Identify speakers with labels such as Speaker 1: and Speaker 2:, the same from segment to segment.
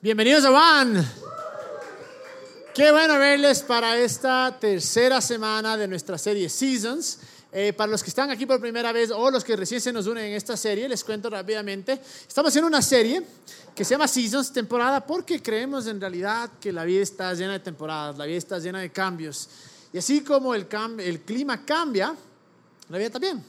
Speaker 1: Bienvenidos a Van. Qué bueno verles para esta tercera semana de nuestra serie Seasons. Eh, para los que están aquí por primera vez o los que recién se nos unen en esta serie, les cuento rápidamente. Estamos haciendo una serie que se llama Seasons, temporada, porque creemos en realidad que la vida está llena de temporadas, la vida está llena de cambios. Y así como el, el clima cambia, la vida también.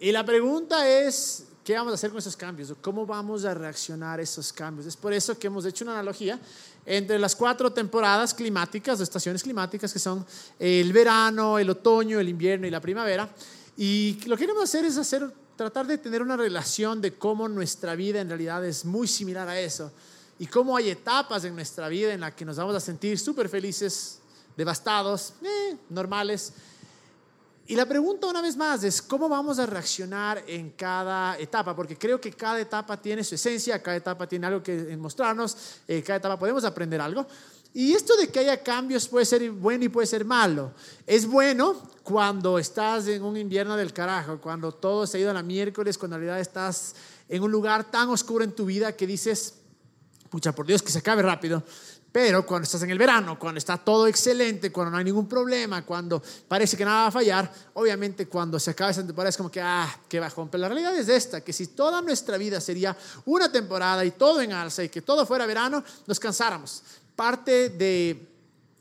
Speaker 1: Y la pregunta es, ¿Qué vamos a hacer con esos cambios? ¿Cómo vamos a reaccionar a esos cambios? Es por eso que hemos hecho una analogía entre las cuatro temporadas climáticas o estaciones climáticas que son el verano, el otoño, el invierno y la primavera. Y lo que queremos hacer es hacer, tratar de tener una relación de cómo nuestra vida en realidad es muy similar a eso. Y cómo hay etapas en nuestra vida en las que nos vamos a sentir súper felices, devastados, eh, normales y la pregunta una vez más es cómo vamos a reaccionar en cada etapa, porque creo que cada etapa tiene su esencia, cada etapa tiene algo que mostrarnos, eh, cada etapa podemos aprender algo. Y esto de que haya cambios puede ser bueno y puede ser malo. Es bueno cuando estás en un invierno del carajo, cuando todo se ha ido a la miércoles, cuando en realidad estás en un lugar tan oscuro en tu vida que dices, pucha, por Dios, que se acabe rápido. Pero cuando estás en el verano, cuando está todo excelente, cuando no hay ningún problema, cuando parece que nada va a fallar, obviamente cuando se acaba esa temporada es como que, ah, qué bajón. Pero la realidad es esta, que si toda nuestra vida sería una temporada y todo en alza y que todo fuera verano, nos cansáramos. Parte de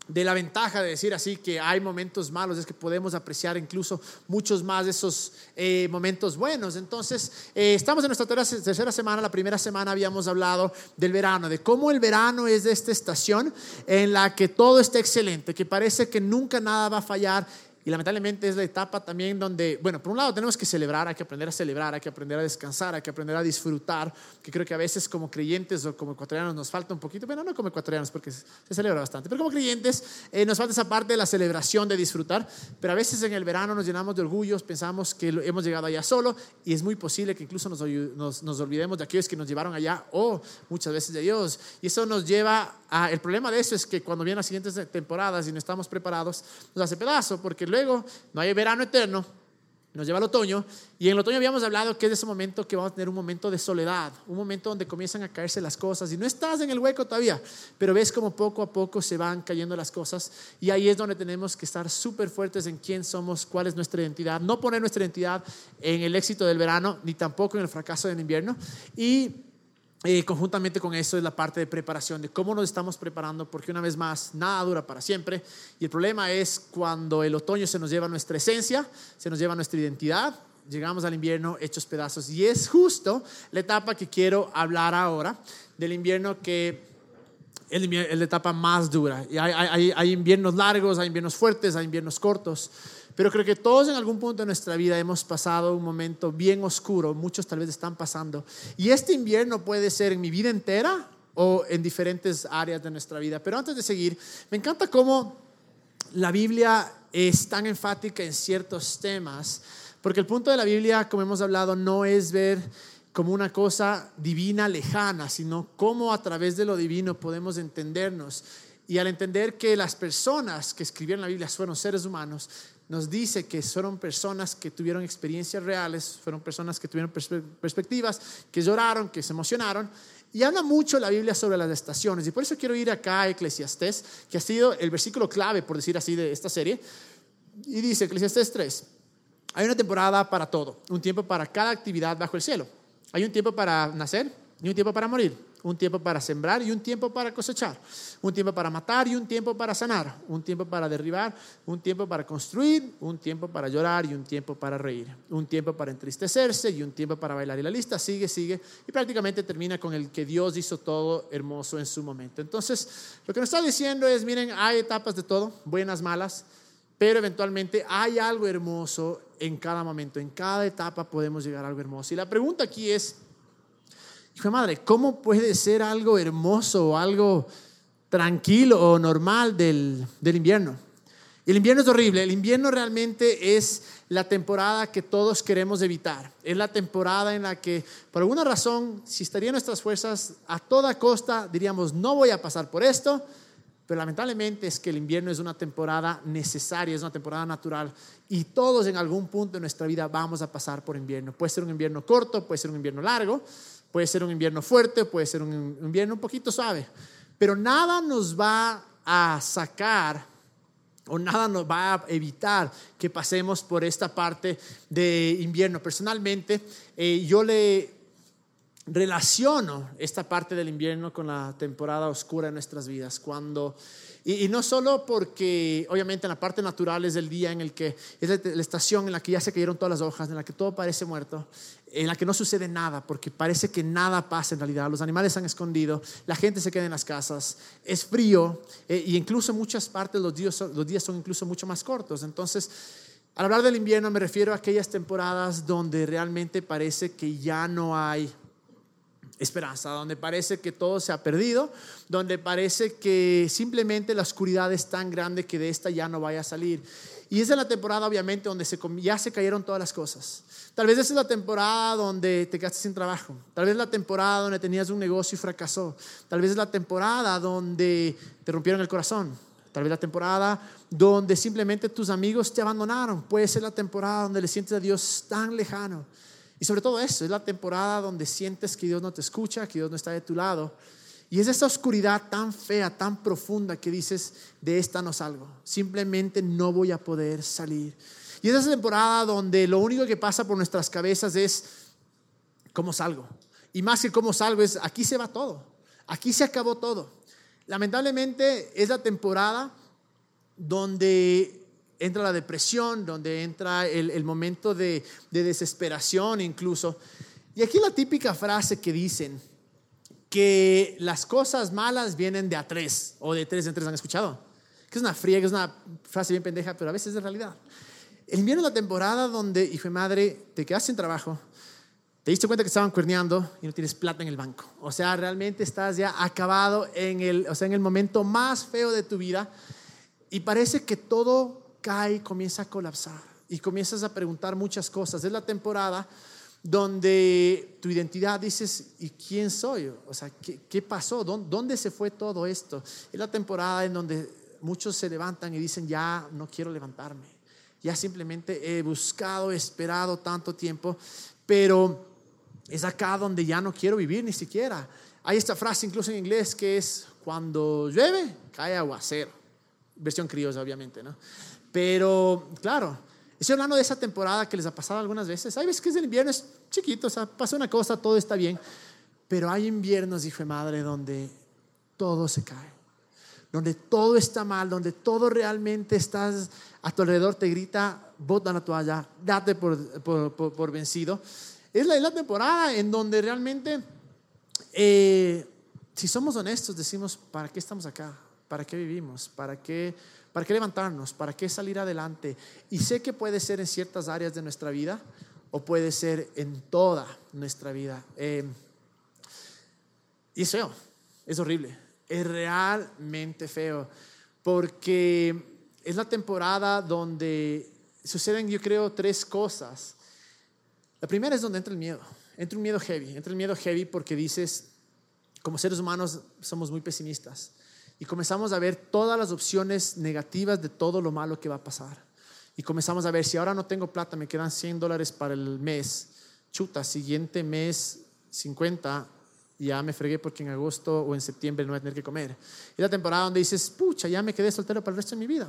Speaker 1: de la ventaja de decir así que hay momentos malos es que podemos apreciar incluso muchos más de esos eh, momentos buenos. Entonces, eh, estamos en nuestra tercera semana. La primera semana habíamos hablado del verano, de cómo el verano es de esta estación en la que todo está excelente, que parece que nunca nada va a fallar y lamentablemente es la etapa también donde, bueno, por un lado tenemos que celebrar, hay que aprender a celebrar, hay que aprender a descansar, hay que aprender a disfrutar, que creo que a veces como creyentes o como ecuatorianos nos falta un poquito, bueno, no como ecuatorianos porque se celebra bastante, pero como creyentes eh, nos falta esa parte de la celebración, de disfrutar, pero a veces en el verano nos llenamos de orgullos, pensamos que hemos llegado allá solo y es muy posible que incluso nos, nos, nos olvidemos de aquellos que nos llevaron allá o muchas veces de Dios. Y eso nos lleva a, el problema de eso es que cuando vienen las siguientes temporadas y no estamos preparados, nos hace pedazo porque luego no hay verano eterno, nos lleva al otoño, y en el otoño habíamos hablado que es ese momento que vamos a tener un momento de soledad, un momento donde comienzan a caerse las cosas, y no estás en el hueco todavía, pero ves como poco a poco se van cayendo las cosas, y ahí es donde tenemos que estar súper fuertes en quién somos, cuál es nuestra identidad, no poner nuestra identidad en el éxito del verano, ni tampoco en el fracaso del invierno, y y conjuntamente con eso es la parte de preparación, de cómo nos estamos preparando, porque una vez más, nada dura para siempre. Y el problema es cuando el otoño se nos lleva nuestra esencia, se nos lleva nuestra identidad, llegamos al invierno hechos pedazos. Y es justo la etapa que quiero hablar ahora, del invierno que es la etapa más dura. Y hay inviernos largos, hay inviernos fuertes, hay inviernos cortos. Pero creo que todos en algún punto de nuestra vida hemos pasado un momento bien oscuro, muchos tal vez están pasando. Y este invierno puede ser en mi vida entera o en diferentes áreas de nuestra vida. Pero antes de seguir, me encanta cómo la Biblia es tan enfática en ciertos temas, porque el punto de la Biblia, como hemos hablado, no es ver como una cosa divina lejana, sino cómo a través de lo divino podemos entendernos. Y al entender que las personas que escribieron la Biblia fueron seres humanos, nos dice que fueron personas que tuvieron experiencias reales, fueron personas que tuvieron perspectivas, que lloraron, que se emocionaron. Y habla mucho la Biblia sobre las estaciones. Y por eso quiero ir acá a Eclesiastés, que ha sido el versículo clave, por decir así, de esta serie. Y dice Eclesiastés 3, hay una temporada para todo, un tiempo para cada actividad bajo el cielo. Hay un tiempo para nacer y un tiempo para morir un tiempo para sembrar y un tiempo para cosechar, un tiempo para matar y un tiempo para sanar, un tiempo para derribar, un tiempo para construir, un tiempo para llorar y un tiempo para reír, un tiempo para entristecerse y un tiempo para bailar. Y la lista sigue, sigue y prácticamente termina con el que Dios hizo todo hermoso en su momento. Entonces, lo que nos está diciendo es, miren, hay etapas de todo, buenas, malas, pero eventualmente hay algo hermoso en cada momento, en cada etapa podemos llegar a algo hermoso. Y la pregunta aquí es, Hijo de madre, ¿cómo puede ser algo hermoso o algo tranquilo o normal del, del invierno? El invierno es horrible. El invierno realmente es la temporada que todos queremos evitar. Es la temporada en la que, por alguna razón, si estarían nuestras fuerzas, a toda costa diríamos, no voy a pasar por esto. Pero lamentablemente es que el invierno es una temporada necesaria, es una temporada natural. Y todos en algún punto de nuestra vida vamos a pasar por invierno. Puede ser un invierno corto, puede ser un invierno largo Puede ser un invierno fuerte, puede ser un invierno un poquito suave, pero nada nos va a sacar o nada nos va a evitar que pasemos por esta parte de invierno. Personalmente, eh, yo le relaciono esta parte del invierno con la temporada oscura de nuestras vidas, cuando y, no solo porque, obviamente, en la parte natural es el día en el que es la, estación en la que ya se cayeron todas las hojas, en la que todo parece muerto, en la que no sucede nada, porque parece que nada pasa en realidad. Los animales se han escondido, la gente se queda en las casas, es frío, e incluso en muchas partes los días, los días son incluso mucho más cortos. Entonces, al hablar del invierno me refiero a aquellas temporadas donde realmente parece que ya no hay esperanza, donde parece que todo se ha perdido, donde parece que simplemente la oscuridad es tan grande que de esta ya no vaya a salir. Y esa es la temporada, obviamente, donde ya se cayeron todas las cosas. Tal vez esa es la temporada donde te quedaste sin trabajo. Tal vez la temporada donde tenías un negocio y fracasó. Tal vez es la temporada donde te rompieron el corazón. Tal vez la temporada donde simplemente tus amigos te abandonaron. Puede ser la temporada donde le sientes a Dios tan lejano. Y sobre todo eso, es la temporada donde sientes que Dios no te escucha, que Dios no está de tu lado. Y es esa oscuridad tan fea, tan profunda que dices, de esta no salgo. Simplemente no voy a poder salir. Y es esa temporada donde lo único que pasa por nuestras cabezas es, ¿cómo salgo? Y más que cómo salgo es, aquí se va todo. Aquí se acabó todo. Lamentablemente es la temporada donde entra la depresión, donde entra el, momento de, desesperación incluso. Y aquí la típica frase que dicen, que las cosas malas vienen de a tres o de tres en tres, ¿han escuchado? Que es una friega, es una frase bien pendeja, pero a veces es realidad. El invierno la temporada donde, hijo de madre, te quedas sin trabajo, te diste cuenta que estaban cuerneando y no tienes plata en el banco. O sea, realmente estás ya acabado en el, o sea, en el momento más feo de tu vida y parece que todo cae comienza a colapsar y comienzas a preguntar muchas cosas. Es la temporada donde tu identidad dices, ¿y quién soy? O sea, ¿qué, pasó? ¿Dónde se fue todo esto? Es la temporada en donde muchos se levantan y dicen, ya no quiero levantarme. Ya simplemente he buscado, esperado tanto tiempo, pero es acá donde ya no quiero vivir ni siquiera. Hay esta frase incluso en inglés que es, cuando llueve, cae aguacero. Versión criolla, obviamente, ¿no? Pero, claro, estoy hablando de esa temporada que les ha pasado algunas veces. Hay veces que es el invierno, es chiquito, o sea, pasa una cosa, todo está bien. Pero hay inviernos, hijo de madre, donde todo se cae, donde todo está mal, donde todo realmente estás a tu alrededor, te grita, bota la toalla, date por, por, por, vencido. Es la, es la, temporada en donde realmente, eh, si somos honestos, decimos, ¿para qué estamos acá? ¿Para qué vivimos? ¿Para qué ¿Para qué levantarnos? ¿Para qué salir adelante? Y sé que puede ser en ciertas áreas de nuestra vida o puede ser en toda nuestra vida. Eh, y es feo, es horrible, es realmente feo, porque es la temporada donde suceden, yo creo, tres cosas. La primera es donde entra el miedo, entra un miedo heavy, entra el miedo heavy porque dices, como seres humanos somos muy pesimistas y comenzamos a ver todas las opciones negativas de todo lo malo que va a pasar. Y comenzamos a ver, si ahora no tengo plata, me quedan 100 dólares para el mes, chuta, siguiente mes 50, ya me fregué porque en agosto o en septiembre no voy a tener que comer. Es la temporada donde dices, pucha, ya me quedé soltero para el resto de mi vida.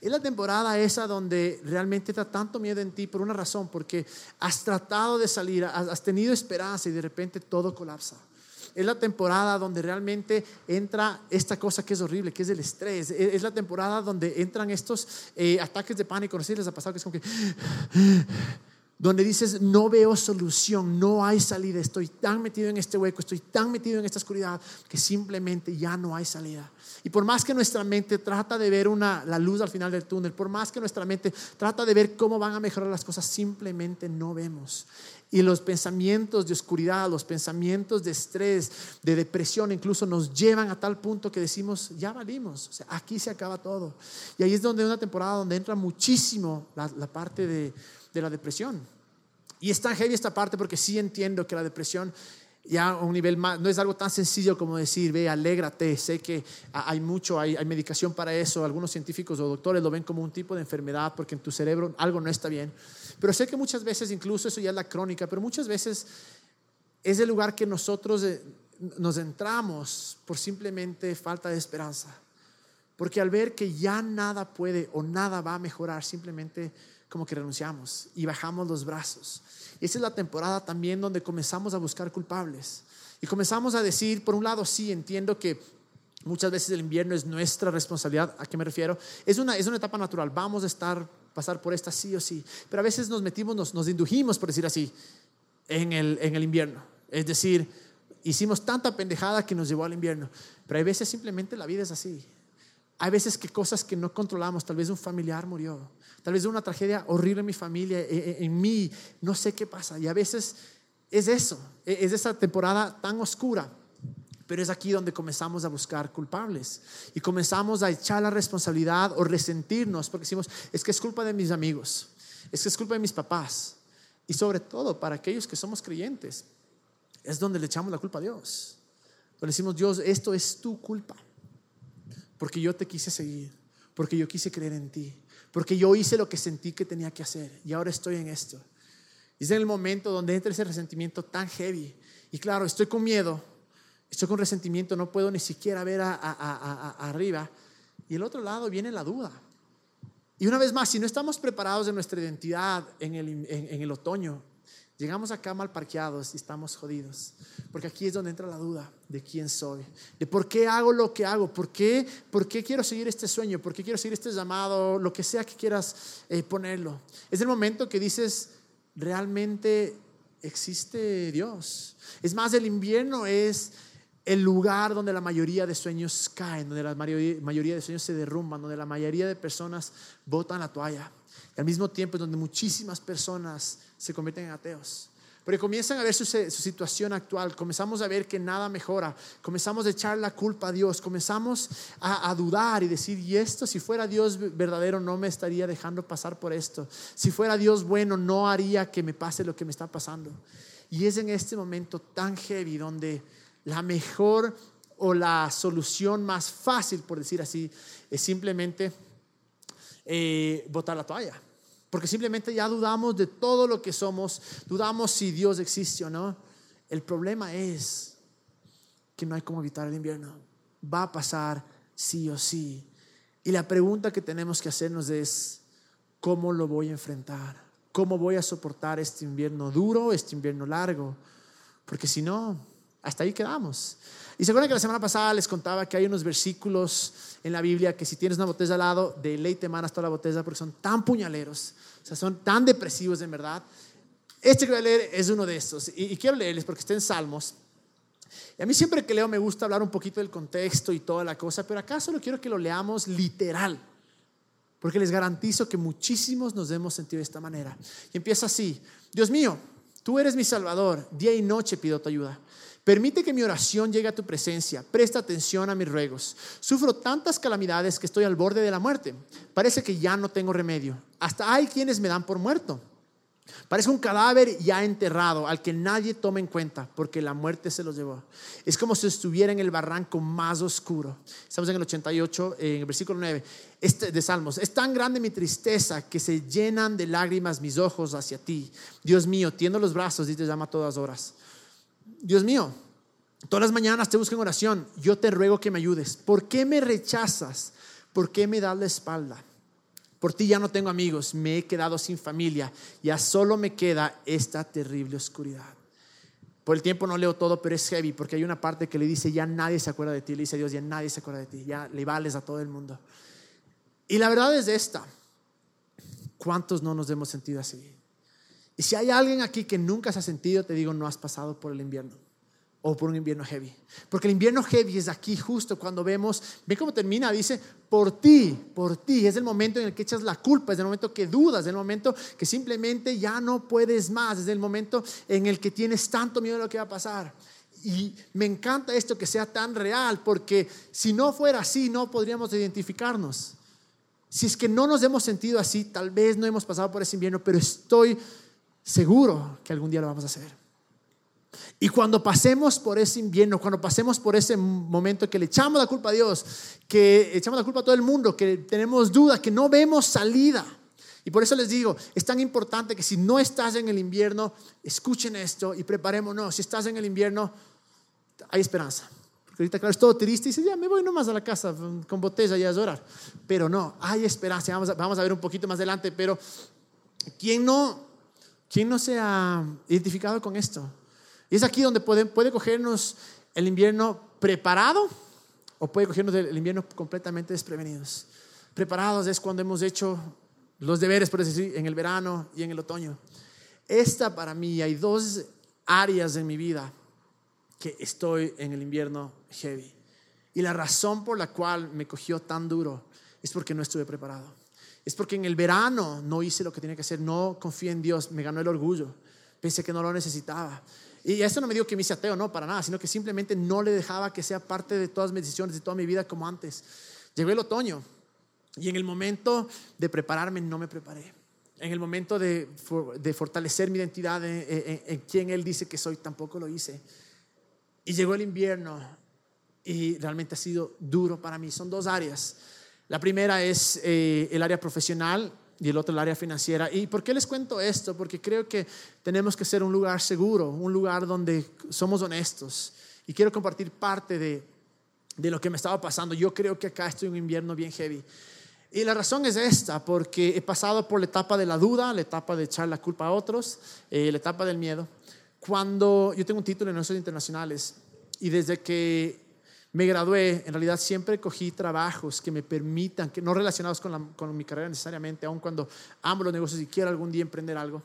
Speaker 1: Es la temporada esa donde realmente da tanto miedo en ti por una razón, porque has tratado de salir, has tenido esperanza y de repente todo colapsa es la temporada donde realmente entra esta cosa que es horrible, que es el estrés. Es la temporada donde entran estos eh, ataques de pánico. No sé si les ha pasado que es como que... Donde dices, no veo solución, no hay salida, estoy tan metido en este hueco, estoy tan metido en esta oscuridad que simplemente ya no hay salida. Y por más que nuestra mente trata de ver una, la luz al final del túnel, por más que nuestra mente trata de ver cómo van a mejorar las cosas, simplemente no vemos. Y los pensamientos de oscuridad, los pensamientos de estrés, de depresión, incluso nos llevan a tal punto que decimos, ya valimos, o sea, aquí se acaba todo. Y ahí es donde una temporada donde entra muchísimo la, parte de, de la depresión. Y es tan heavy esta parte porque sí entiendo que la depresión ya a un nivel más, no es algo tan sencillo como decir, ve, alégrate, sé que hay mucho, hay, hay, medicación para eso, algunos científicos o doctores lo ven como un tipo de enfermedad porque en tu cerebro algo no está bien, pero sé que muchas veces, incluso eso ya es la crónica, pero muchas veces es el lugar que nosotros eh, nos entramos por simplemente falta de esperanza. Porque al ver que ya nada puede o nada va a mejorar, simplemente como que renunciamos y bajamos los brazos. esa es la temporada también donde comenzamos a buscar culpables. Y comenzamos a decir, por un lado, sí, entiendo que muchas veces el invierno es nuestra responsabilidad. ¿A qué me refiero? Es una, es una etapa natural. Vamos a estar, pasar por esta sí o sí. Pero a veces nos metimos, nos, nos indujimos, por decir así, en el, en el invierno. Es decir, hicimos tanta pendejada que nos llevó al invierno. Pero hay veces simplemente la vida es así. Hay veces que cosas que no controlamos, tal vez un familiar murió, tal vez una tragedia horrible en mi familia, en, e, en mí, no sé qué pasa. Y a veces es eso, e, es esa temporada tan oscura. Pero es aquí donde comenzamos a buscar culpables y comenzamos a echar la responsabilidad o resentirnos porque decimos, es que es culpa de mis amigos, es que es culpa de mis papás. Y sobre todo para aquellos que somos creyentes, es donde le echamos la culpa a Dios. Donde decimos, Dios, esto es tu culpa. Porque yo te quise seguir, porque yo quise creer en ti, porque yo hice lo que sentí que tenía que hacer y ahora estoy en esto. Es en el momento donde entra ese resentimiento tan heavy. Y claro, estoy con miedo, estoy con resentimiento, no puedo ni siquiera ver arriba. Y el otro lado viene la duda. Y una vez más, si no estamos preparados en nuestra identidad en el otoño, llegamos acá mal parqueados y estamos jodidos. Porque aquí es donde entra la duda de quién soy, de por qué hago lo que hago, por qué, por qué quiero seguir este sueño, por qué quiero seguir este llamado, lo que sea que quieras eh, ponerlo. Es el momento que dices, realmente existe Dios. Es más, el invierno es el lugar donde la mayoría de sueños caen, donde la mayoría de sueños se derrumban, donde la mayoría de personas botan la toalla. Y al mismo tiempo es donde muchísimas personas se convierten en ateos. Porque comienzan a ver su, situación actual, comenzamos a ver que nada mejora, comenzamos a echar la culpa a Dios, comenzamos a, dudar y decir, y esto, si fuera Dios verdadero, no me estaría dejando pasar por esto. Si fuera Dios bueno, no haría que me pase lo que me está pasando. Y es en este momento tan heavy donde la mejor o la solución más fácil, por decir así, es simplemente eh, botar la toalla porque simplemente ya dudamos de todo lo que somos, dudamos si Dios existe o no. El problema es que no hay cómo evitar el invierno. Va a pasar sí o sí. Y la pregunta que tenemos que hacernos es, ¿cómo lo voy a enfrentar? ¿Cómo voy a soportar este invierno duro, este invierno largo? Porque si no, hasta ahí quedamos. Y se acuerdan que la semana pasada les contaba que hay unos versículos en la Biblia que si tienes una botella al lado, de ley te manas toda la botella porque son tan puñaleros, o sea, son tan depresivos en verdad. Este que voy a leer es uno de estos y, quiero leerles porque está en Salmos. Y a mí siempre que leo me gusta hablar un poquito del contexto y toda la cosa, pero acá solo quiero que lo leamos literal, porque les garantizo que muchísimos nos hemos sentido de esta manera. Y empieza así, Dios mío, tú eres mi Salvador, día y noche pido tu ayuda. Permite que mi oración llegue a tu presencia. Presta atención a mis ruegos. Sufro tantas calamidades que estoy al borde de la muerte. Parece que ya no tengo remedio. Hasta hay quienes me dan por muerto. Parece un cadáver ya enterrado al que nadie toma en cuenta porque la muerte se los llevó. Es como si estuviera en el barranco más oscuro. Estamos en el 88, en el versículo 9 este, de Salmos. Es tan grande mi tristeza que se llenan de lágrimas mis ojos hacia ti. Dios mío, tiendo los brazos y te llama a todas horas. Dios mío, todas las mañanas te busco en oración, yo te ruego que me ayudes. ¿Por qué me rechazas? ¿Por qué me das la espalda? Por ti ya no tengo amigos, me he quedado sin familia, ya solo me queda esta terrible oscuridad. Por el tiempo no leo todo, pero es heavy porque hay una parte que le dice, ya nadie se acuerda de ti, le dice Dios, ya nadie se acuerda de ti, ya le vales a todo el mundo. Y la verdad es esta, ¿cuántos no nos hemos sentido así? Y si hay alguien aquí que nunca se ha sentido, te digo, no has pasado por el invierno o por un invierno heavy. Porque el invierno heavy es aquí justo cuando vemos, ve cómo termina, dice, por ti, por ti. Es el momento en el que echas la culpa, es el momento que dudas, es el momento que simplemente ya no puedes más, es el momento en el que tienes tanto miedo de lo que va a pasar. Y me encanta esto que sea tan real, porque si no fuera así, no podríamos identificarnos. Si es que no nos hemos sentido así, tal vez no hemos pasado por ese invierno, pero estoy seguro que algún día lo vamos a hacer. Y cuando pasemos por ese invierno, cuando pasemos por ese momento que le echamos la culpa a Dios, que echamos la culpa a todo el mundo, que tenemos dudas, que no vemos salida, Y por eso les digo, es tan importante que si no estás en el invierno, escuchen esto y preparémonos. Si estás en el invierno, hay esperanza. Porque ahorita, claro, es todo triste y dices, ya me voy nomás a la casa con botella y a llorar. Pero no, hay esperanza. Vamos a, vamos a ver un poquito más adelante. Pero, ¿quién no, quién no se ha identificado con esto? Y es aquí donde puede, puede cogernos el invierno preparado o puede cogernos el invierno completamente desprevenidos. Preparados es cuando hemos hecho los deberes, por decir, en el verano y en el otoño. Esta para mí, hay dos áreas de mi vida que estoy en el invierno heavy. Y la razón por la cual me cogió tan duro es porque no estuve preparado. Es porque en el verano no hice lo que tenía que hacer, no confié en Dios, me ganó el orgullo, pensé que no lo necesitaba. Y esto no me digo que me hice ateo, no, para nada, sino que simplemente no le dejaba que sea parte de todas mis decisiones, de toda mi vida como antes. Llegó el otoño y en el momento de prepararme no me preparé. En el momento de, fortalecer mi identidad en, quien Él dice que soy, tampoco lo hice. Y llegó el invierno y realmente ha sido duro para mí. Son dos áreas. La primera es eh, el área profesional y el otro el área financiera. ¿Y por qué les cuento esto? Porque creo que tenemos que ser un lugar seguro, un lugar donde somos honestos. Y quiero compartir parte de, de lo que me estaba pasando. Yo creo que acá estoy en un invierno bien heavy. Y la razón es esta, porque he pasado por la etapa de la duda, la etapa de echar la culpa a otros, eh, la etapa del miedo. Cuando yo tengo un título en negocios internacionales y desde que me gradué, en realidad siempre cogí trabajos que me permitan, que no relacionados con, con mi carrera necesariamente, aun cuando amo los negocios y quiero algún día emprender algo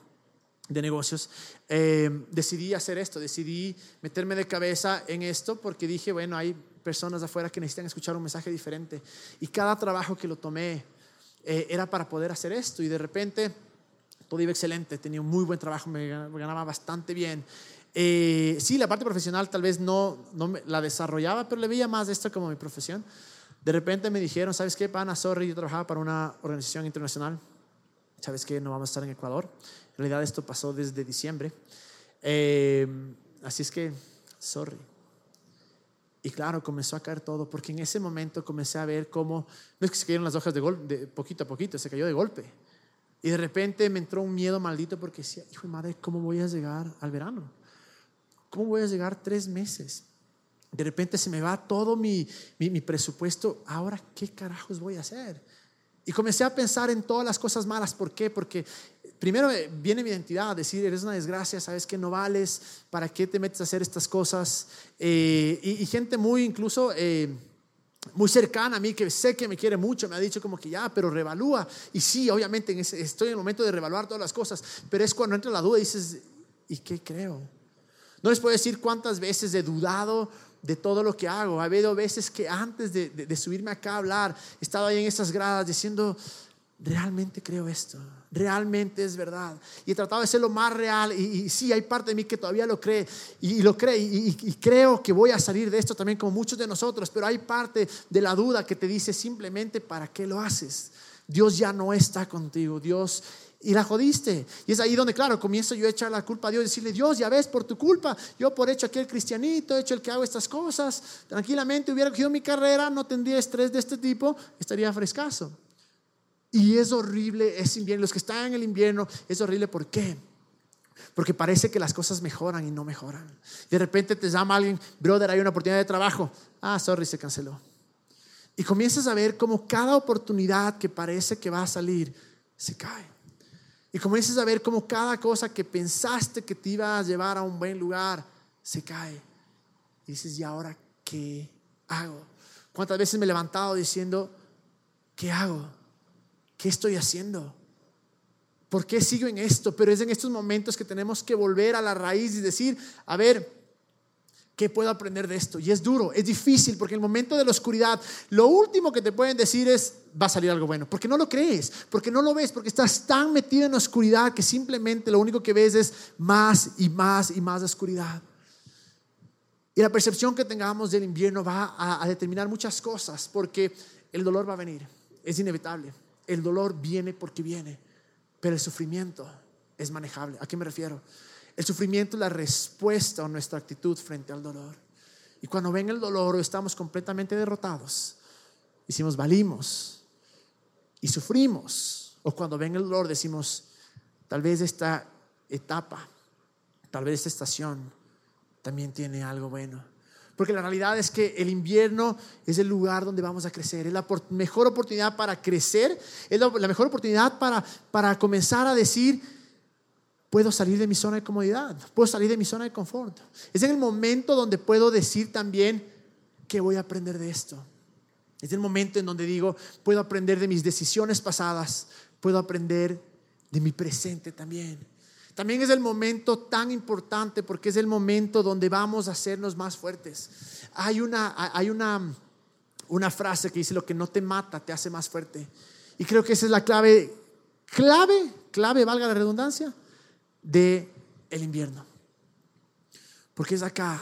Speaker 1: de negocios, eh, decidí hacer esto, decidí meterme de cabeza en esto porque dije, bueno, hay personas afuera que necesitan escuchar un mensaje diferente. Y cada trabajo que lo tomé eh, era para poder hacer esto. Y de repente todo iba excelente, tenía un muy buen trabajo, me ganaba bastante bien. Eh, sí, la parte profesional tal vez no, no la desarrollaba, pero le veía más esto como mi profesión. De repente me dijeron, ¿sabes qué, pana? Sorry, yo trabajaba para una organización internacional. ¿Sabes qué? No vamos a estar en Ecuador. En realidad esto pasó desde diciembre. Eh, así es que, sorry. Y claro, comenzó a caer todo, porque en ese momento comencé a ver cómo, no es que se cayeron las hojas de, golpe, de poquito a poquito, se cayó de golpe. Y de repente me entró un miedo maldito porque decía, hijo de madre, ¿cómo voy a llegar al verano? ¿Cómo voy a llegar tres meses? De repente se me va todo mi, mi, mi presupuesto. Ahora, ¿qué carajos voy a hacer? Y comencé a pensar en todas las cosas malas. ¿Por qué? Porque primero viene mi identidad, decir, eres una desgracia, sabes que no vales, ¿para qué te metes a hacer estas cosas? Eh, y, gente muy incluso... Eh, muy cercana a mí, que sé que me quiere mucho, me ha dicho como que ya, pero revalúa. Y sí, obviamente estoy en el momento de revaluar todas las cosas, pero es cuando entra la duda y dices, ¿y qué creo? No les puedo decir cuántas veces he dudado de todo lo que hago. Ha habido veces que antes de, subirme acá a hablar, he estado ahí en esas gradas diciendo, realmente creo esto, realmente es verdad. Y he tratado de ser lo más real y, sí, hay parte de mí que todavía lo cree y, lo cree y, y, creo que voy a salir de esto también como muchos de nosotros, pero hay parte de la duda que te dice simplemente, ¿para qué lo haces? Dios ya no está contigo, Dios... Y la jodiste. Y es ahí donde, claro, comienzo yo a echar la culpa a Dios, decirle, Dios, ya ves, por tu culpa, yo por hecho aquel cristianito, hecho el que hago estas cosas, tranquilamente hubiera cogido mi carrera, no tendría estrés de este tipo, estaría frescaso. Y es horrible es invierno. Los que están en el invierno es horrible. ¿Por qué? Porque parece que las cosas mejoran y no mejoran. De repente te llama alguien, brother, hay una oportunidad de trabajo. Ah, sorry, se canceló. Y comienzas a ver cómo cada oportunidad que parece que va a salir se cae. Y comienzas a ver cómo cada cosa que pensaste que te iba a llevar a un buen lugar se cae. Y dices, ¿y ahora qué hago? ¿Cuántas veces me he levantado diciendo, ¿qué hago? ¿qué estoy haciendo? ¿Por qué sigo en esto? Pero es en estos momentos que tenemos que volver a la raíz y decir, a ver, ¿qué puedo aprender de esto? Y es duro, es difícil, porque en el momento de la oscuridad, lo último que te pueden decir es, va a salir algo bueno, porque no lo crees, porque no lo ves, porque estás tan metido en la oscuridad que simplemente lo único que ves es más y más y más de oscuridad. Y la percepción que tengamos del invierno va a, a determinar muchas cosas, porque el dolor va a venir, es inevitable el dolor viene porque viene, pero el sufrimiento es manejable. ¿A qué me refiero? El sufrimiento es la respuesta a nuestra actitud frente al dolor. Y cuando ven el dolor o estamos completamente derrotados, decimos, valimos y sufrimos o cuando ven el dolor decimos, tal vez esta etapa, tal vez esta estación también tiene algo bueno. Porque la realidad es que el invierno es el lugar donde vamos a crecer, es la mejor oportunidad para crecer, es la, mejor oportunidad para, para comenzar a decir, puedo salir de mi zona de comodidad, puedo salir de mi zona de confort. Es en el momento donde puedo decir también que voy a aprender de esto. Es el momento en donde digo, puedo aprender de mis decisiones pasadas, puedo aprender de mi presente también. También es el momento tan importante porque es el momento donde vamos a hacernos más fuertes. Hay una, hay una, una frase que dice, lo que no te mata te hace más fuerte. Y creo que esa es la clave, clave, clave, valga la redundancia, de el invierno. Porque es acá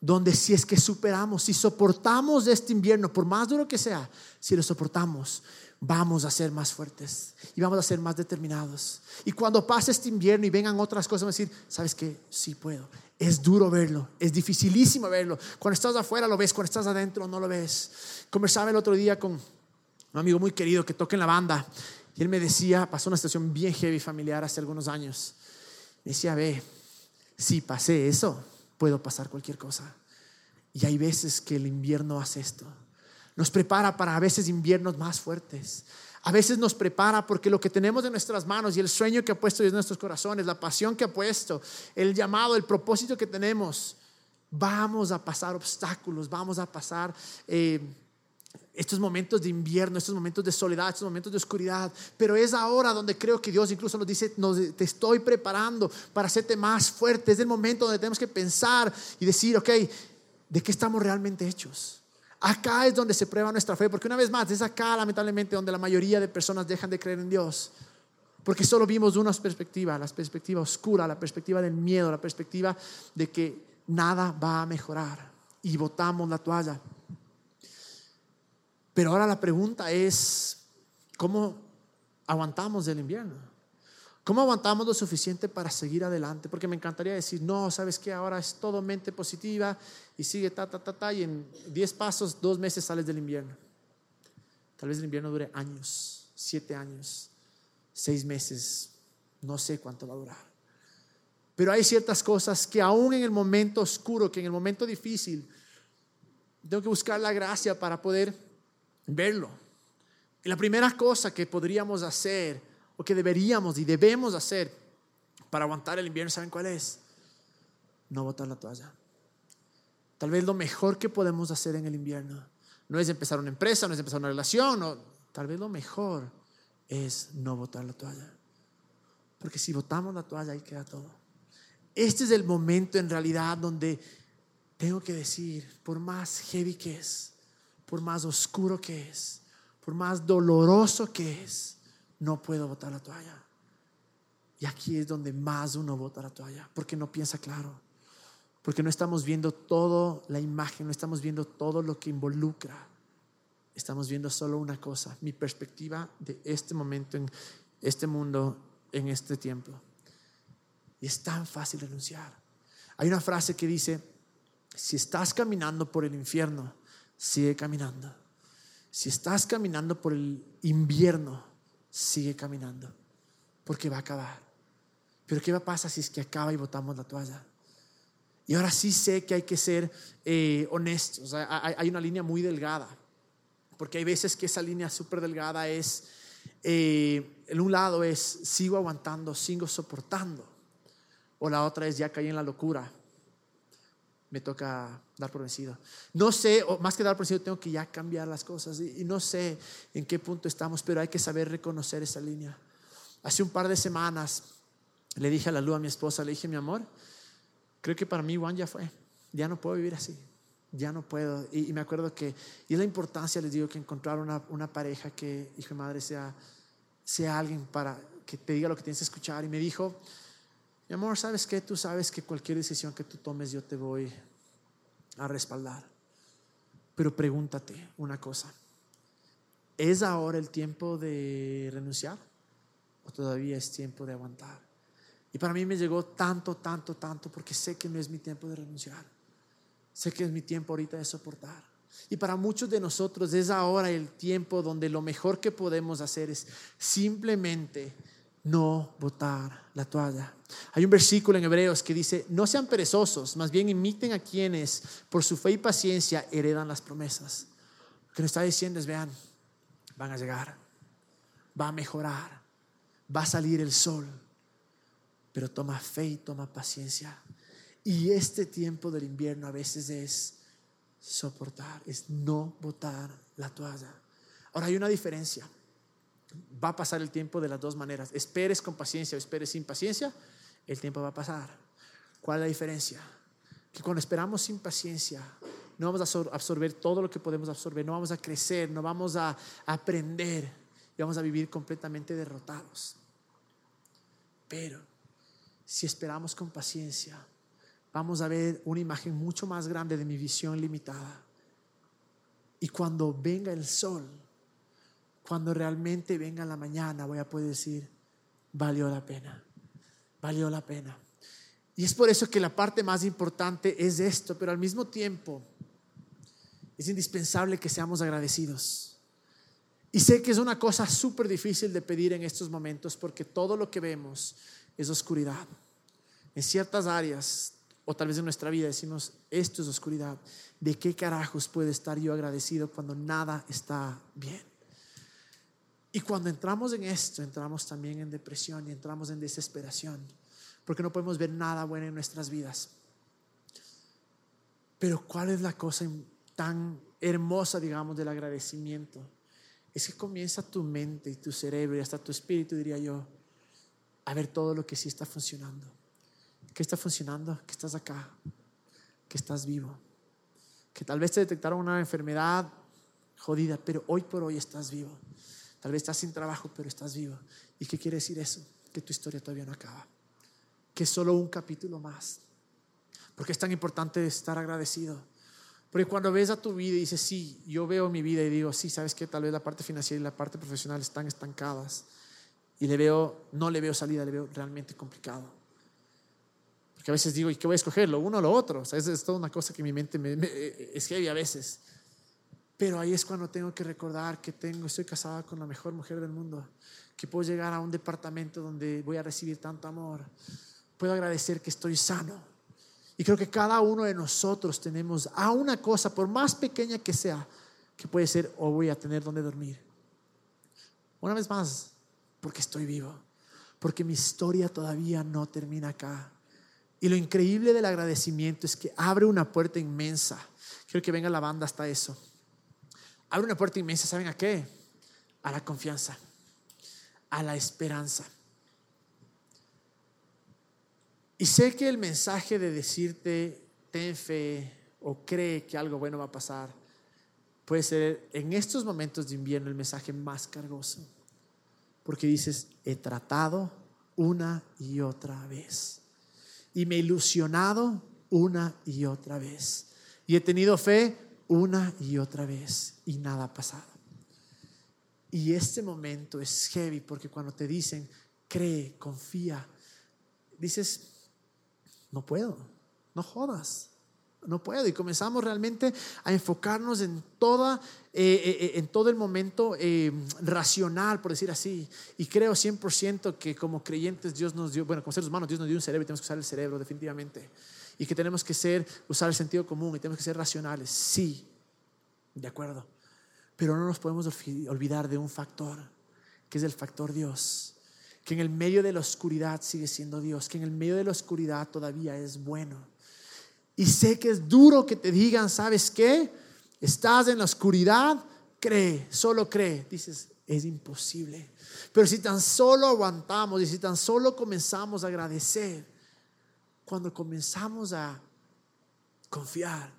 Speaker 1: donde si es que superamos, si soportamos este invierno, por más duro que sea, si lo soportamos, vamos a ser más fuertes y vamos a ser más determinados. Y cuando pase este invierno y vengan otras cosas, vamos a decir, ¿sabes qué? Sí puedo. Es duro verlo, es dificilísimo verlo. Cuando estás afuera lo ves, cuando estás adentro no lo ves. Conversaba el otro día con un amigo muy querido que toca en la banda y él me decía, pasó una situación bien heavy familiar hace algunos años. Me decía, ve, si pasé eso, puedo pasar cualquier cosa. Y hay veces que el invierno hace esto nos prepara para a veces inviernos más fuertes. A veces nos prepara porque lo que tenemos en nuestras manos y el sueño que ha puesto en nuestros corazones, la pasión que ha puesto, el llamado, el propósito que tenemos, vamos a pasar obstáculos, vamos a pasar eh, estos momentos de invierno, estos momentos de soledad, estos momentos de oscuridad. Pero es ahora donde creo que Dios incluso nos dice, te estoy preparando para hacerte más fuerte. Es el momento donde tenemos que pensar y decir, ok, ¿de qué estamos realmente hechos? Acá es donde se prueba nuestra fe, porque una vez más, es acá lamentablemente donde la mayoría de personas dejan de creer en Dios. Porque solo vimos una perspectiva, la perspectiva oscura, la perspectiva del miedo, la perspectiva de que nada va a mejorar y botamos la toalla. Pero ahora la pregunta es, ¿cómo aguantamos el invierno? ¿Cómo aguantamos lo suficiente para seguir adelante? Porque me encantaría decir, no, sabes que ahora es todo mente positiva y sigue ta, ta, ta, ta, y en 10 pasos, dos meses sales del invierno. Tal vez el invierno dure años, siete años, seis meses, no sé cuánto va a durar. Pero hay ciertas cosas que aún en el momento oscuro, que en el momento difícil, tengo que buscar la gracia para poder verlo. Y la primera cosa que podríamos hacer o que deberíamos y debemos hacer para aguantar el invierno, ¿saben cuál es? No botar la toalla. Tal vez lo mejor que podemos hacer en el invierno no es empezar una empresa, no es empezar una relación, no, tal vez lo mejor es no botar la toalla. Porque si botamos la toalla ahí queda todo. Este es el momento en realidad donde tengo que decir, por más heavy que es, por más oscuro que es, por más doloroso que es, no puedo botar la toalla. Y aquí es donde más uno bota la toalla, porque no piensa claro, porque no estamos viendo toda la imagen, no estamos viendo todo lo que involucra. Estamos viendo solo una cosa, mi perspectiva de este momento en este mundo, en este tiempo. Y es tan fácil renunciar. Hay una frase que dice, si estás caminando por el infierno, sigue caminando. Si estás caminando por el invierno, sigue caminando, porque va a acabar. Pero ¿qué va a pasar si es que acaba y botamos la toalla? Y ahora sí sé que hay que ser eh, honestos. hay, una línea muy delgada, porque hay veces que esa línea súper delgada es, eh, en un lado es sigo aguantando, sigo soportando, o la otra es ya caí en la locura, me toca dar por vencido. No sé, o más que dar por vencido, tengo que ya cambiar las cosas y, no sé en qué punto estamos, pero hay que saber reconocer esa línea. Hace un par de semanas le dije a la luz a mi esposa, le dije, mi amor, creo que para mí Juan ya fue, ya no puedo vivir así, ya no puedo. Y, me acuerdo que, y la importancia, les digo, que encontrar una, una pareja que, hijo de madre, sea, sea alguien para que te diga lo que tienes que escuchar. Y me dijo, mi amor, ¿sabes qué? Tú sabes que cualquier decisión que tú tomes yo te voy a respaldar. Pero pregúntate una cosa. ¿Es ahora el tiempo de renunciar o todavía es tiempo de aguantar? Y para mí me llegó tanto, tanto, tanto, porque sé que no es mi tiempo de renunciar. Sé que es mi tiempo ahorita de soportar. Y para muchos de nosotros es ahora el tiempo donde lo mejor que podemos hacer es simplemente no botar la toalla. Hay un versículo en Hebreos que dice, no sean perezosos, más bien imiten a quienes por su fe y paciencia heredan las promesas. Lo que nos está diciendo es, vean, van a llegar, va a mejorar, va a salir el sol, pero toma fe y toma paciencia. Y este tiempo del invierno a veces es soportar, es no botar la toalla. Ahora hay una diferencia. Va a pasar el tiempo de las dos maneras. Esperes con paciencia o esperes sin paciencia, el tiempo va a pasar. ¿Cuál es la diferencia? Que cuando esperamos sin paciencia, no vamos a absorber todo lo que podemos absorber, no vamos a crecer, no vamos a aprender y vamos a vivir completamente derrotados. Pero si esperamos con paciencia, vamos a ver una imagen mucho más grande de mi visión limitada. Y cuando venga el sol, cuando realmente venga la mañana, voy a poder decir, valió la pena, valió la pena. Y es por eso que la parte más importante es esto, pero al mismo tiempo es indispensable que seamos agradecidos. Y sé que es una cosa súper difícil de pedir en estos momentos porque todo lo que vemos es oscuridad. En ciertas áreas o tal vez en nuestra vida decimos, esto es oscuridad. ¿De qué carajos puedo estar yo agradecido cuando nada está bien? Y cuando entramos en esto, entramos también en depresión y entramos en desesperación, porque no podemos ver nada bueno en nuestras vidas. Pero ¿cuál es la cosa tan hermosa, digamos, del agradecimiento? Es que comienza tu mente y tu cerebro y hasta tu espíritu, diría yo, a ver todo lo que sí está funcionando ¿Qué está funcionando? Que estás acá, que estás vivo, que tal vez te detectaron una enfermedad jodida, pero hoy por hoy estás vivo. Tal vez estás sin trabajo, pero estás vivo. ¿Y qué quiere decir eso? Que tu historia todavía no acaba, que es solo un capítulo más. Porque es tan importante estar agradecido. Porque cuando ves a tu vida y dices, sí, yo veo mi vida y digo, sí, sabes que tal vez la parte financiera y la parte profesional están estancadas. Y le veo, no le veo salida, le veo realmente complicado que a veces digo, ¿y qué voy a escoger? ¿Lo uno o lo otro? O sea, es, toda una cosa que mi mente me, es heavy a veces. Pero ahí es cuando tengo que recordar que tengo, estoy casada con la mejor mujer del mundo, que puedo llegar a un departamento donde voy a recibir tanto amor. Puedo agradecer que estoy sano. Y creo que cada uno de nosotros tenemos a una cosa, por más pequeña que sea, que puede ser o voy a tener donde dormir. Una vez más, porque estoy vivo, porque mi historia todavía no termina acá. Y lo increíble del agradecimiento es que abre una puerta inmensa. Quiero que venga la banda hasta eso. Abre una puerta inmensa, ¿saben a qué? A la confianza, a la esperanza. Y sé que el mensaje de decirte, ten fe o cree que algo bueno va a pasar, puede ser en estos momentos de invierno el mensaje más cargoso. Porque dices, he tratado una y otra vez y me he ilusionado una y otra vez. Y he tenido fe una y otra vez y nada ha pasado. Y este momento es heavy porque cuando te dicen, cree, confía, dices, no puedo, no jodas no puedo. Y comenzamos realmente a enfocarnos en, toda, eh, eh, eh, en todo el momento racional, por decir así. Y creo 100% que como creyentes Dios nos dio, bueno, como seres humanos Dios nos dio un cerebro y tenemos que usar el cerebro definitivamente. Y que tenemos que ser, usar el sentido común y tenemos que ser racionales. Sí, de acuerdo. Pero no nos podemos olvidar de un factor, que es el factor Dios. Que en el medio de la oscuridad sigue siendo Dios, que en el medio de la oscuridad todavía es bueno y sé que es duro que te digan, ¿sabes qué? Estás en la oscuridad, cree, solo cree. Dices, es imposible. Pero si tan solo aguantamos y si tan solo comenzamos a agradecer, cuando comenzamos a confiar,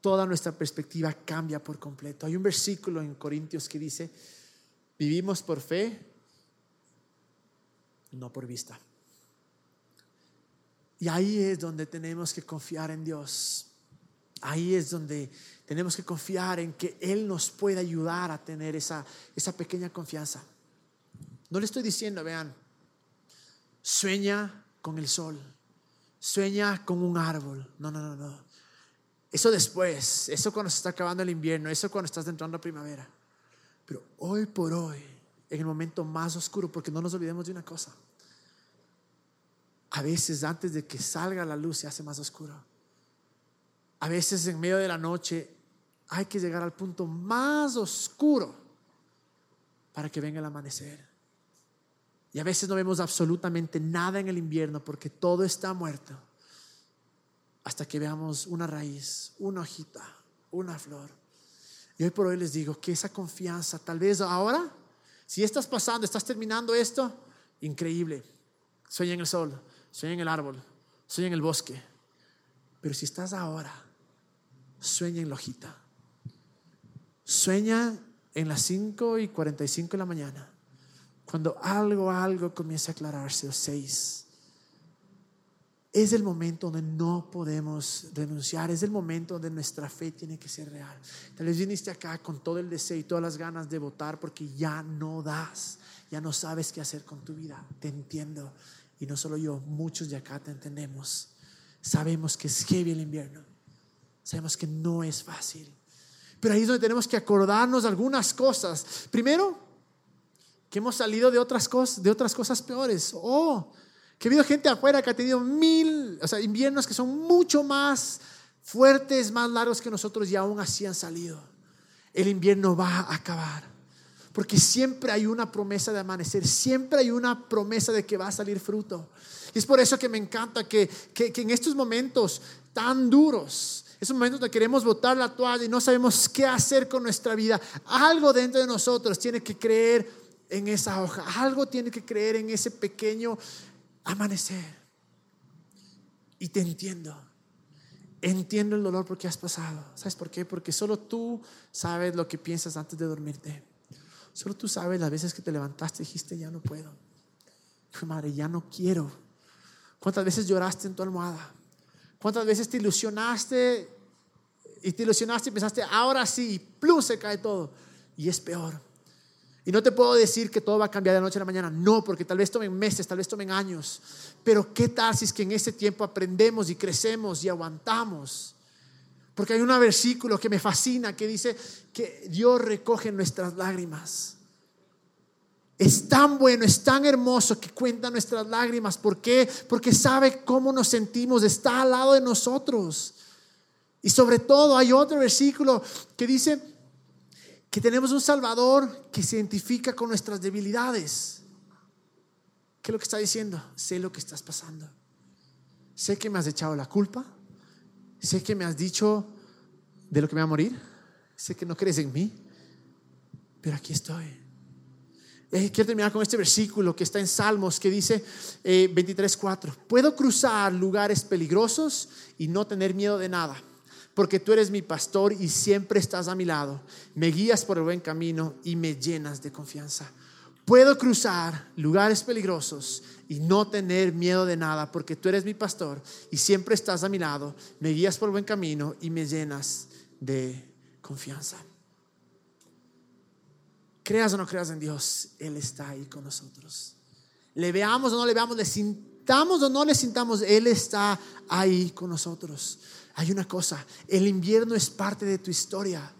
Speaker 1: toda nuestra perspectiva cambia por completo. Hay un versículo en Corintios que dice, vivimos por fe, no por vista. Y ahí es donde tenemos que confiar en Dios. Ahí es donde tenemos que confiar en que Él nos puede ayudar a tener esa, esa pequeña confianza. No le estoy diciendo, vean, sueña con el sol, sueña con un árbol. No, no, no, no. Eso después, eso cuando se está acabando el invierno, eso cuando estás entrando a primavera. Pero hoy por hoy, en el momento más oscuro, porque no nos olvidemos de una cosa. A veces antes de que salga la luz se hace más oscuro. A veces en medio de la noche hay que llegar al punto más oscuro para que venga el amanecer. Y a veces no vemos absolutamente nada en el invierno porque todo está muerto. Hasta que veamos una raíz, una hojita, una flor. Y hoy por hoy les digo que esa confianza, tal vez ahora, si estás pasando, estás terminando esto, increíble. Soy en el sol, soy en el árbol, soy en el bosque. Pero si estás ahora, sueña en la hojita. Sueña en las 5 y 45 de la mañana cuando algo, algo comienza a aclararse, o seis, es el momento donde no podemos renunciar, es el momento donde nuestra fe tiene que ser real. Tal vez viniste acá con todo el deseo y todas las ganas de votar porque ya no das, ya no sabes qué hacer con tu vida. Te entiendo. Y no solo yo, muchos de acá te entendemos. Sabemos que es heavy el invierno. Sabemos que no es fácil. Pero ahí es donde tenemos que acordarnos de algunas cosas. Primero, que hemos salido de otras cosas, de otras cosas peores. Oh, que ha habido gente afuera que ha tenido mil, o sea, inviernos que son mucho más fuertes, más largos que nosotros y aún así han salido. El invierno va a acabar. Porque siempre hay una promesa de amanecer, siempre hay una promesa de que va a salir fruto. Y es por eso que me encanta que, que, que en estos momentos tan duros, esos momentos donde queremos botar la toalla y no sabemos qué hacer con nuestra vida, algo dentro de nosotros tiene que creer en esa hoja. Algo tiene que creer en ese pequeño amanecer. Y te entiendo. Entiendo el dolor porque has pasado. ¿Sabes por qué? Porque solo tú sabes lo que piensas antes de dormirte. Solo tú sabes las veces que te levantaste y dijiste, ya no puedo. Madre, ya no quiero. ¿Cuántas veces lloraste en tu almohada? ¿Cuántas veces te ilusionaste y te ilusionaste y pensaste, ahora sí, plus se cae todo? Y es peor. Y no te puedo decir que todo va a cambiar de noche a la mañana, no, porque tal vez tomen meses, tal vez tomen años. Pero ¿qué tal si es que en ese tiempo aprendemos y crecemos y aguantamos? Porque hay un versículo que me fascina que dice que Dios recoge nuestras lágrimas. Es tan bueno, es tan hermoso que cuenta nuestras lágrimas. ¿Por qué? Porque sabe cómo nos sentimos, está al lado de nosotros. Y sobre todo hay otro versículo que dice, que tenemos un Salvador que se identifica con nuestras debilidades. ¿Qué es lo que está diciendo? Sé lo que estás pasando. Sé que me has echado la culpa. Sé que me has dicho de lo que me va a morir. Sé que no crees en mí. Pero aquí estoy. Eh, quiero terminar con este versículo que está en Salmos que dice eh, 23.4. Puedo cruzar lugares peligrosos y no tener miedo de nada porque tú eres mi pastor y siempre estás a mi lado. Me guías por el buen camino y me llenas de confianza. Puedo cruzar lugares peligrosos y no tener miedo de nada, porque tú eres mi pastor y siempre estás a mi lado. Me guías por el buen camino y me llenas de confianza. Creas o no creas en Dios, Él está ahí con nosotros. Le veamos o no le veamos, le sintamos o no le sintamos, Él está ahí con nosotros hay una cosa, el invierno es parte de tu historia.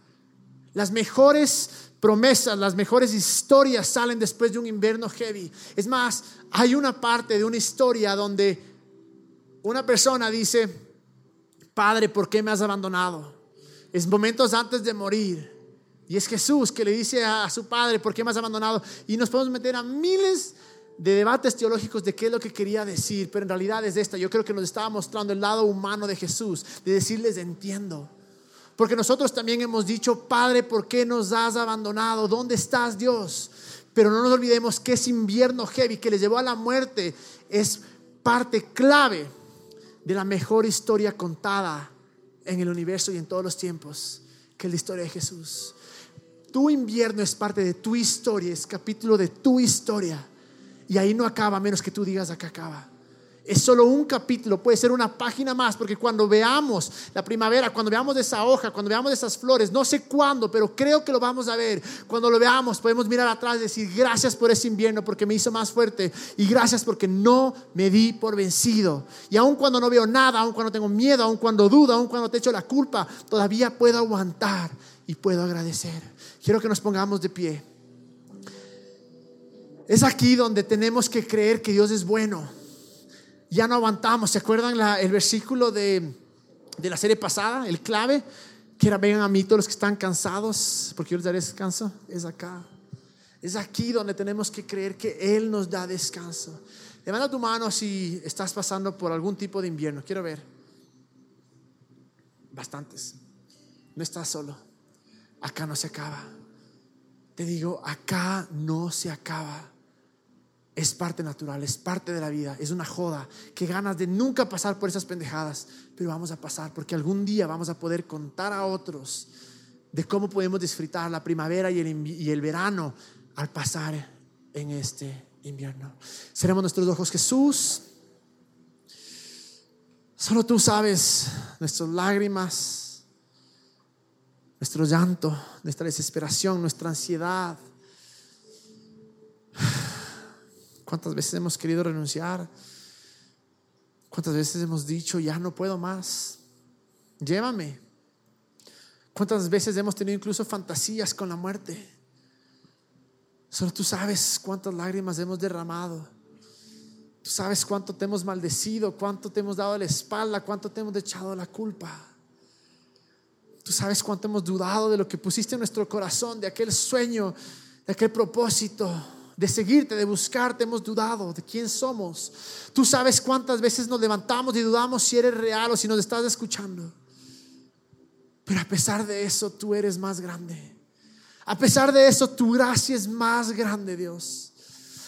Speaker 1: Las mejores promesas, las mejores historias salen después de un invierno heavy. Es más, hay una parte de una historia donde una persona dice, Padre, ¿por qué me has abandonado? Es momentos antes de morir. Y es Jesús que le dice a, su padre, ¿por qué me has abandonado? Y nos podemos meter a miles de debates teológicos de qué es lo que quería decir, pero en realidad es esta. Yo creo que nos estaba mostrando el lado humano de Jesús, de decirles entiendo. Porque nosotros también hemos dicho, Padre, ¿por qué nos has abandonado? ¿Dónde estás, Dios? Pero no nos olvidemos que ese invierno heavy que les llevó a la muerte es parte clave de la mejor historia contada en el universo y en todos los tiempos, que es la historia de Jesús. Tu invierno es parte de tu historia, es capítulo de tu historia. Y ahí no acaba, menos que tú digas acá acaba. es solo un capítulo, puede ser una página más, porque cuando veamos la primavera, cuando veamos esa hoja, cuando veamos esas flores, no sé cuándo, pero creo que lo vamos a ver. Cuando lo veamos, podemos mirar atrás y decir, gracias por ese invierno, porque me hizo más fuerte, y gracias porque no me di por vencido. Y aun cuando no veo nada, aun cuando tengo miedo, aun cuando dudo, aun cuando te echo la culpa, todavía puedo aguantar y puedo agradecer. Quiero que nos pongamos de pie. Es aquí donde tenemos que creer que Dios es bueno ya no aguantamos. ¿Se acuerdan el versículo de, la serie pasada? El clave, que era vengan a mí todos los que están cansados, porque yo les daré descanso. Es acá. Es aquí donde tenemos que creer que Él nos da descanso. Levanta tu mano si estás pasando por algún tipo de invierno. Quiero ver. Bastantes. No estás solo. Acá no se acaba. Te digo, acá no se acaba es parte natural, es parte de la vida, es una joda. Que ganas de nunca pasar por esas pendejadas, pero vamos a pasar porque algún día vamos a poder contar a otros de cómo podemos disfrutar la primavera y el, y el verano al pasar en este invierno. Seremos nuestros ojos, Jesús. Solo tú sabes nuestras lágrimas, nuestro llanto, nuestra desesperación, nuestra ansiedad ¿Cuántas veces hemos querido renunciar? ¿Cuántas veces hemos dicho, ya no puedo más? Llévame. ¿Cuántas veces hemos tenido incluso fantasías con la muerte? Solo tú sabes cuántas lágrimas hemos derramado. Tú sabes cuánto te hemos maldecido, cuánto te hemos dado la espalda, cuánto te hemos echado la culpa. Tú sabes cuánto hemos dudado de lo que pusiste en nuestro corazón, de aquel sueño, de aquel propósito de seguirte, de buscarte, hemos dudado de quién somos. Tú sabes cuántas veces nos levantamos y dudamos si eres real o si nos estás escuchando. Pero a pesar de eso, tú eres más grande. A pesar de eso, tu gracia es más grande, Dios.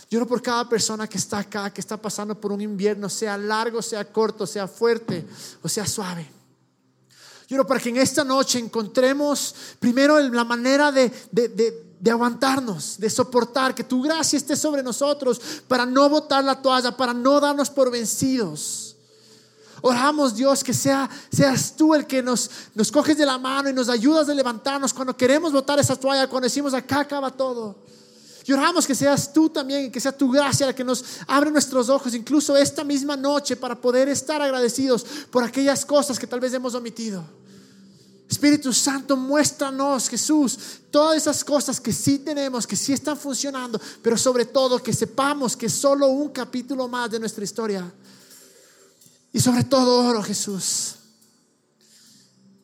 Speaker 1: Lloro por cada persona que está acá, que está pasando por un invierno, sea largo, sea corto, sea fuerte o sea suave. Lloro para que en esta noche encontremos primero la manera de, de de aguantarnos, de soportar, que tu gracia esté sobre nosotros para no botar la toalla, para no darnos por vencidos. Oramos Dios que sea, seas tú el que nos, nos coges de la mano y nos ayudas a levantarnos cuando queremos botar esa toalla, cuando decimos acá acaba todo. Y oramos que seas tú también, que sea tu gracia la que nos abre nuestros ojos, incluso esta misma noche, para poder estar agradecidos por aquellas cosas que tal vez hemos omitido. Espíritu Santo, muéstranos, Jesús, todas esas cosas que sí tenemos, que sí están funcionando, pero sobre todo que sepamos que es solo un capítulo más de nuestra historia. Y sobre todo oro, Jesús,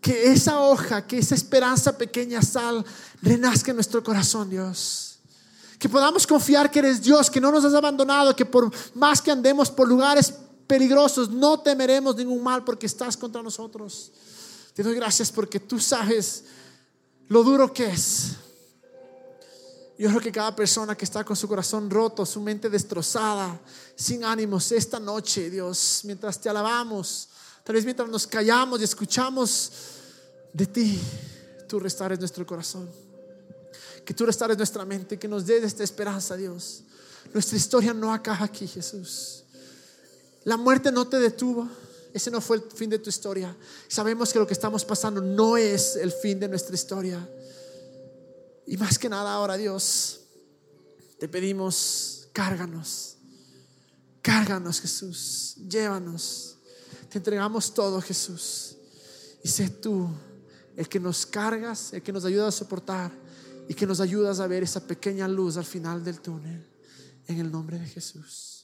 Speaker 1: que esa hoja, que esa esperanza pequeña sal, renazca en nuestro corazón, Dios. Que podamos confiar que eres Dios, que no nos has abandonado, que por más que andemos por lugares peligrosos, no temeremos ningún mal porque estás contra nosotros. Te doy gracias porque tú sabes lo duro que es. Yo creo que cada persona que está con su corazón roto, su mente destrozada, sin ánimos, esta noche, Dios, mientras te alabamos, tal vez mientras nos callamos y escuchamos de ti, tú restares nuestro corazón. Que tú restares nuestra mente, que nos des esta esperanza, Dios. Nuestra historia no acaba aquí, Jesús. La muerte no te detuvo. Ese no fue el fin de tu historia. Sabemos que lo que estamos pasando no es el fin de nuestra historia. Y más que nada ahora, Dios, te pedimos, cárganos. Cárganos, Jesús. Llévanos. Te entregamos todo, Jesús. Y sé tú el que nos cargas, el que nos ayuda a soportar y que nos ayudas a ver esa pequeña luz al final del túnel. En el nombre de Jesús.